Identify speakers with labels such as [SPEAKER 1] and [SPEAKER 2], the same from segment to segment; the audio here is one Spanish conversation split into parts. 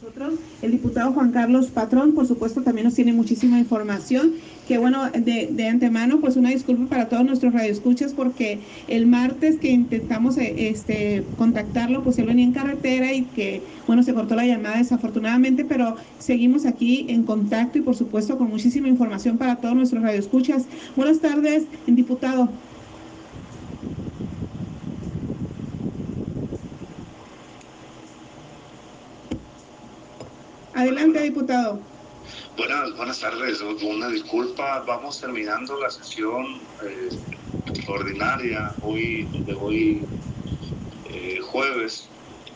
[SPEAKER 1] Nosotros, el diputado Juan Carlos Patrón, por supuesto, también nos tiene muchísima información. Que bueno, de, de antemano, pues una disculpa para todos nuestros radioescuchas, porque el martes que intentamos eh, este, contactarlo, pues él venía en carretera y que, bueno, se cortó la llamada desafortunadamente, pero seguimos aquí en contacto y, por supuesto, con muchísima información para todos nuestros radioescuchas. Buenas tardes, diputado. Diputado.
[SPEAKER 2] Buenas, buenas tardes. Una disculpa. Vamos terminando la sesión eh, ordinaria hoy de hoy eh, jueves.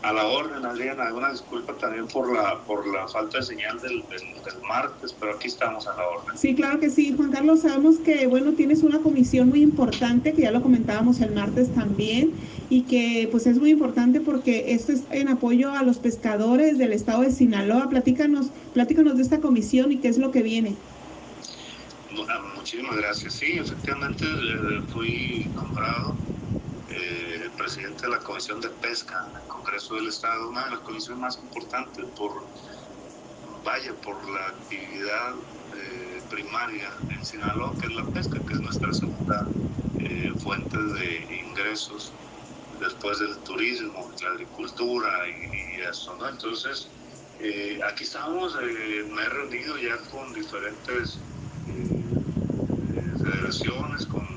[SPEAKER 2] A la orden, Adriana, una disculpa también por la por la falta de señal del, del, del, martes, pero aquí estamos a la orden.
[SPEAKER 1] Sí, claro que sí, Juan Carlos. Sabemos que, bueno, tienes una comisión muy importante, que ya lo comentábamos el martes también, y que pues es muy importante porque esto es en apoyo a los pescadores del estado de Sinaloa. Platícanos, platícanos de esta comisión y qué es lo que viene.
[SPEAKER 2] Muchísimas gracias. Sí, efectivamente eh, fui nombrado eh, presidente de la Comisión de Pesca en el Congreso del Estado, una de las comisiones más importantes por, vaya, por la actividad eh, primaria en Sinaloa, que es la pesca, que es nuestra segunda eh, fuente de ingresos después del turismo, la agricultura y, eso, ¿no? Entonces, eh, aquí estamos, me he reunido ya con diferentes federaciones, con,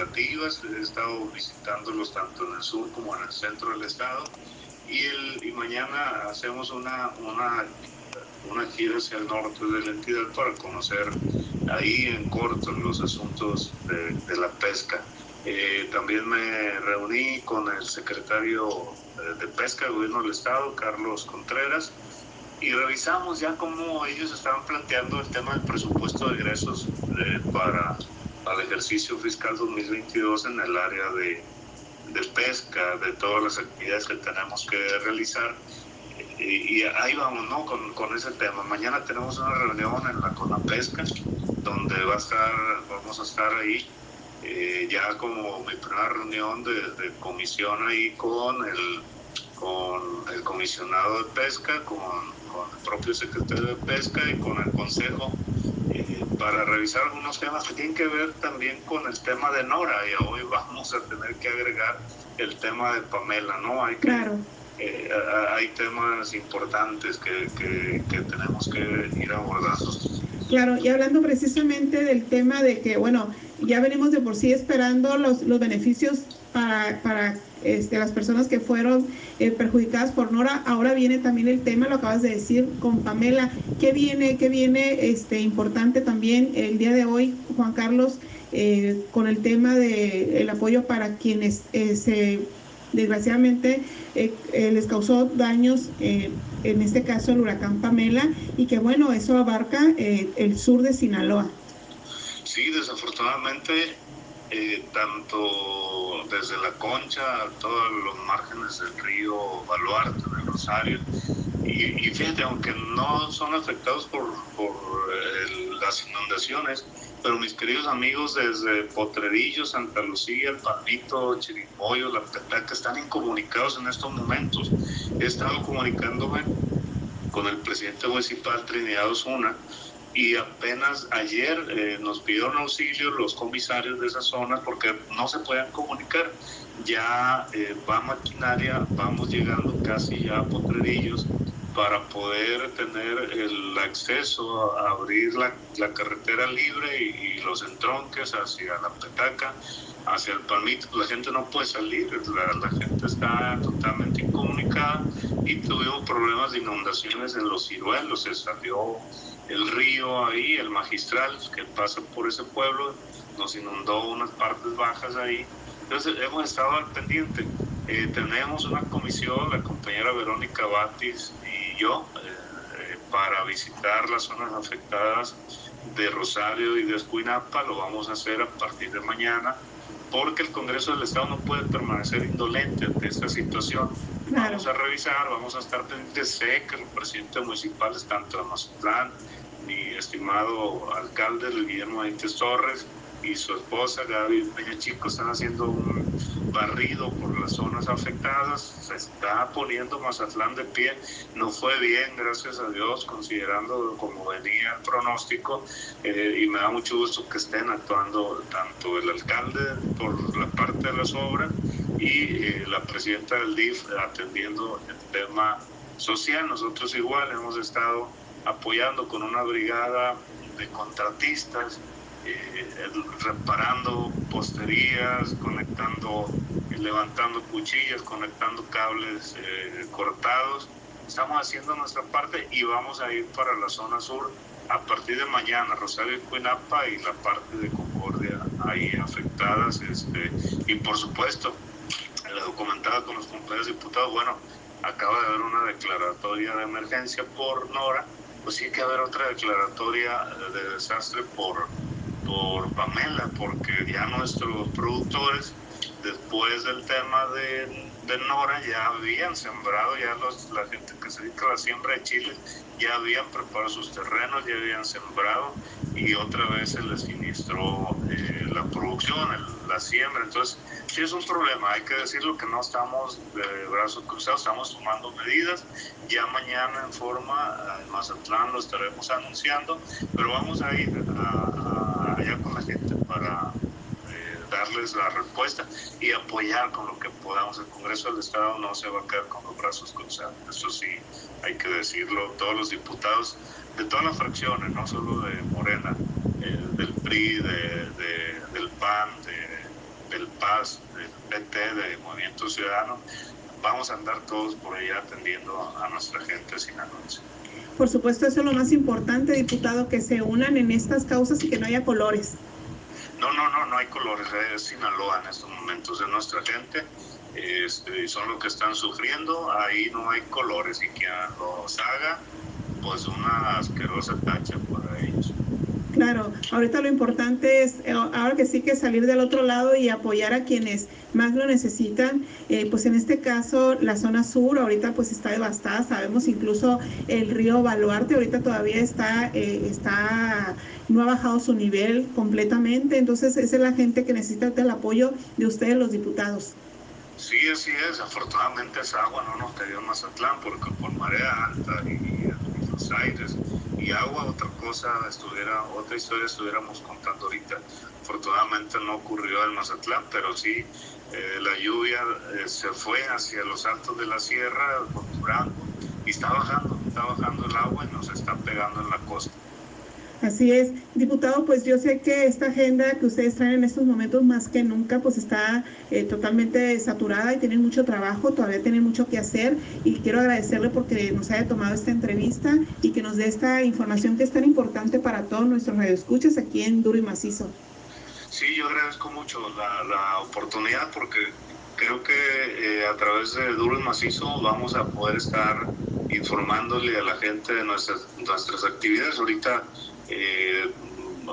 [SPEAKER 2] cooperativas, he estado visitándolos tanto en el sur como en el centro del estado y, el, y mañana hacemos una, una, una gira hacia el norte de la entidad para conocer ahí en corto los asuntos de, de la pesca. Eh, también me reuní con el secretario de Pesca del Gobierno del Estado, Carlos Contreras, y revisamos ya cómo ellos estaban planteando el tema del presupuesto de egresos eh, para, el ejercicio fiscal 2022 en el área de, de, pesca, de todas las actividades que tenemos que realizar. Y, ahí vamos, ¿no? Con, con, ese tema. Mañana tenemos una reunión en la Conapesca, donde va a estar, vamos a estar ahí eh, ya como mi primera reunión de, de, comisión ahí con el, con el comisionado de pesca, con, el propio secretario de pesca y con el consejo para revisar algunos temas que tienen que ver también con el tema de Nora y hoy vamos a tener que agregar el tema de Pamela, ¿no? Hay que,
[SPEAKER 1] claro.
[SPEAKER 2] eh, hay temas importantes que, que, que tenemos que ir abordando.
[SPEAKER 1] Claro, y hablando precisamente del tema de que, bueno, ya venimos de por sí esperando los, los beneficios para, para este, las personas que fueron eh, perjudicadas por Nora. Ahora viene también el tema, lo acabas de decir con Pamela. ¿Qué viene, qué viene este, importante también el día de hoy, Juan Carlos, eh, con el tema del de apoyo para quienes eh, se desgraciadamente eh, eh, les causó daños, eh, en este caso el huracán Pamela, y que bueno, eso abarca el sur de Sinaloa.
[SPEAKER 2] Sí, desafortunadamente, tanto desde la Concha a todos los márgenes del río Baluarte, del Rosario, y, y, fíjate, aunque no son afectados por, por el, las inundaciones, pero mis queridos amigos desde Potrerillo, Santa Lucía, El Palmito, Chirimoyo, La Petaca, están incomunicados en estos momentos. He estado comunicándome con el presidente municipal Trinidad Osuna y apenas ayer eh, nos pidieron auxilio los comisarios de esa zona porque no se pueden comunicar. Ya eh, va maquinaria, vamos llegando casi ya a Potrerillos para poder tener el acceso a abrir la, la carretera libre y, y, los entronques hacia la petaca, hacia el palmito. La gente no puede salir, la, la, gente está totalmente incomunicada y tuvimos problemas de inundaciones en los ciruelos, se salió el río ahí, el magistral que pasa por ese pueblo, nos inundó unas partes bajas ahí. Entonces hemos estado al pendiente. Eh, tenemos una comisión, la compañera Verónica Batis y yo, eh, para visitar las zonas afectadas de Rosario y de Escuinapa. Lo vamos a hacer a partir de mañana, porque el Congreso del Estado no puede permanecer indolente ante esta situación. Claro. Vamos a revisar, vamos a estar pendientes. Sé que el presidente municipal está en Mazatlán, mi estimado alcalde Guillermo Benítez Torres y su esposa Gaby Peña Chico están haciendo un, barrido por las zonas afectadas, se está poniendo Mazatlán de pie, no fue bien, gracias a Dios, considerando como venía el pronóstico, eh, y me da mucho gusto que estén actuando tanto el alcalde por la parte de las obras y eh, la presidenta del DIF atendiendo el tema social. Nosotros igual hemos estado apoyando con una brigada de contratistas, reparando posterías, conectando, levantando cuchillas, conectando cables eh, cortados. Estamos haciendo nuestra parte y vamos a ir para la zona sur a partir de mañana, Rosario y Cuinapa y la parte de Concordia ahí afectadas. Este, y por supuesto, le documentaba con los compañeros diputados, bueno, acaba de haber una declaratoria de emergencia por Nora, pues sí hay que haber otra declaratoria de desastre por, por Pamela, porque ya nuestros productores, después del tema de, de Nora, ya habían sembrado, ya los, la gente que se dedica a la siembra de chile, ya habían preparado sus terrenos, ya habían sembrado y otra vez se les sinistró eh, la producción, el, la siembra. Entonces, sí es un problema, hay que decirlo que no estamos de brazos cruzados, estamos tomando medidas. Ya mañana en forma, en Mazatlán lo estaremos anunciando, pero vamos a ir a, a, allá con la gente para eh, darles la respuesta y apoyar con lo que podamos. El Congreso del Estado no se va a quedar con los brazos cruzados, eso sí, hay que decirlo, todos los diputados de todas las fracciones, no solo de Morena, eh, del PRI, de, de, del PAN, de, del PAS, del PT, de Movimiento Ciudadano, vamos a andar todos por allá atendiendo a nuestra gente sinaloense.
[SPEAKER 1] Por supuesto, eso es lo más importante, diputado, que se unan en estas causas y que no haya colores.
[SPEAKER 2] No, no, no, no hay colores, es Sinaloa en estos momentos, es nuestra gente, este, son los que están sufriendo, ahí no hay colores y quien los haga, pues una asquerosa tacha.
[SPEAKER 1] Claro, ahorita lo importante es, eh, ahora que sí que salir del otro lado y apoyar a quienes más lo necesitan, eh, pues en este caso la zona sur ahorita pues está devastada, sabemos incluso el río Baluarte ahorita todavía está, eh, está, no ha bajado su nivel completamente, entonces esa es la gente que necesita el apoyo de ustedes los diputados.
[SPEAKER 2] Sí, así es, afortunadamente esa agua no nos cayó en Mazatlán porque por marea alta y, los aires y agua, otra cosa estuviera, otra historia estuviéramos contando ahorita. Afortunadamente no ocurrió en Mazatlán, pero sí eh, la lluvia eh, se fue hacia los altos de la sierra, por Durango, y está bajando, está bajando el agua y nos está pegando en la costa.
[SPEAKER 1] Así es, diputado, pues yo sé que esta agenda que ustedes traen en estos momentos más que nunca pues está eh, totalmente saturada y tienen mucho trabajo, todavía tienen mucho que hacer y quiero agradecerle porque nos haya tomado esta entrevista y que nos dé esta información que es tan importante para todos nuestros radioescuchas aquí en Duro y Macizo.
[SPEAKER 2] Sí, yo agradezco mucho la, la oportunidad porque creo que eh, a través de Duro y Macizo vamos a poder estar informándole a la gente de nuestras, nuestras actividades. Ahorita eh,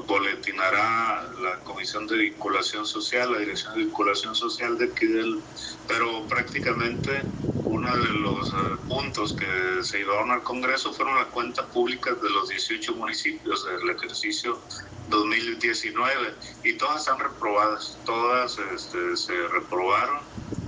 [SPEAKER 2] boletinará la Comisión de Vinculación Social, la Dirección de Vinculación Social de aquí del, pero prácticamente uno de los uh, puntos que se llevaron al Congreso fueron las cuentas públicas de los 18 municipios del ejercicio 2019 y todas están reprobadas, todas este, se reprobaron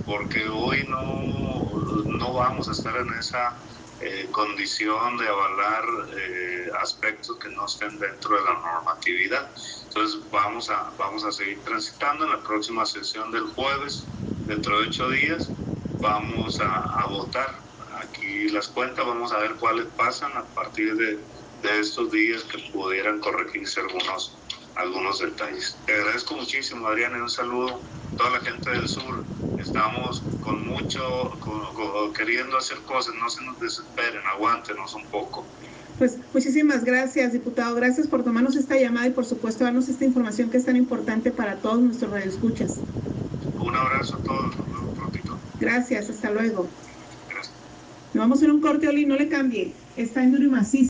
[SPEAKER 2] porque hoy no, no vamos a estar en esa eh, condición de avalar eh, aspectos que no estén dentro de la normatividad. Entonces vamos a, vamos a seguir transitando en la próxima sesión del jueves, dentro de ocho días, vamos a, a votar aquí las cuentas, vamos a ver cuáles pasan a partir de, de estos días que pudieran corregirse algunos, algunos detalles. Te agradezco muchísimo, Adrián, y un saludo a toda la gente del sur estamos con mucho, con, con, queriendo hacer cosas, no se nos desesperen, aguántenos un poco.
[SPEAKER 1] Pues muchísimas gracias, diputado. Gracias por tomarnos esta llamada y por supuesto darnos esta información que es tan importante para todos nuestros radioescuchas.
[SPEAKER 2] Un abrazo a todos, nos vemos prontito.
[SPEAKER 1] Gracias, hasta luego.
[SPEAKER 2] Gracias.
[SPEAKER 1] Nos vamos a a un corte, Oli, no le cambie. Está en Duro y Macizo.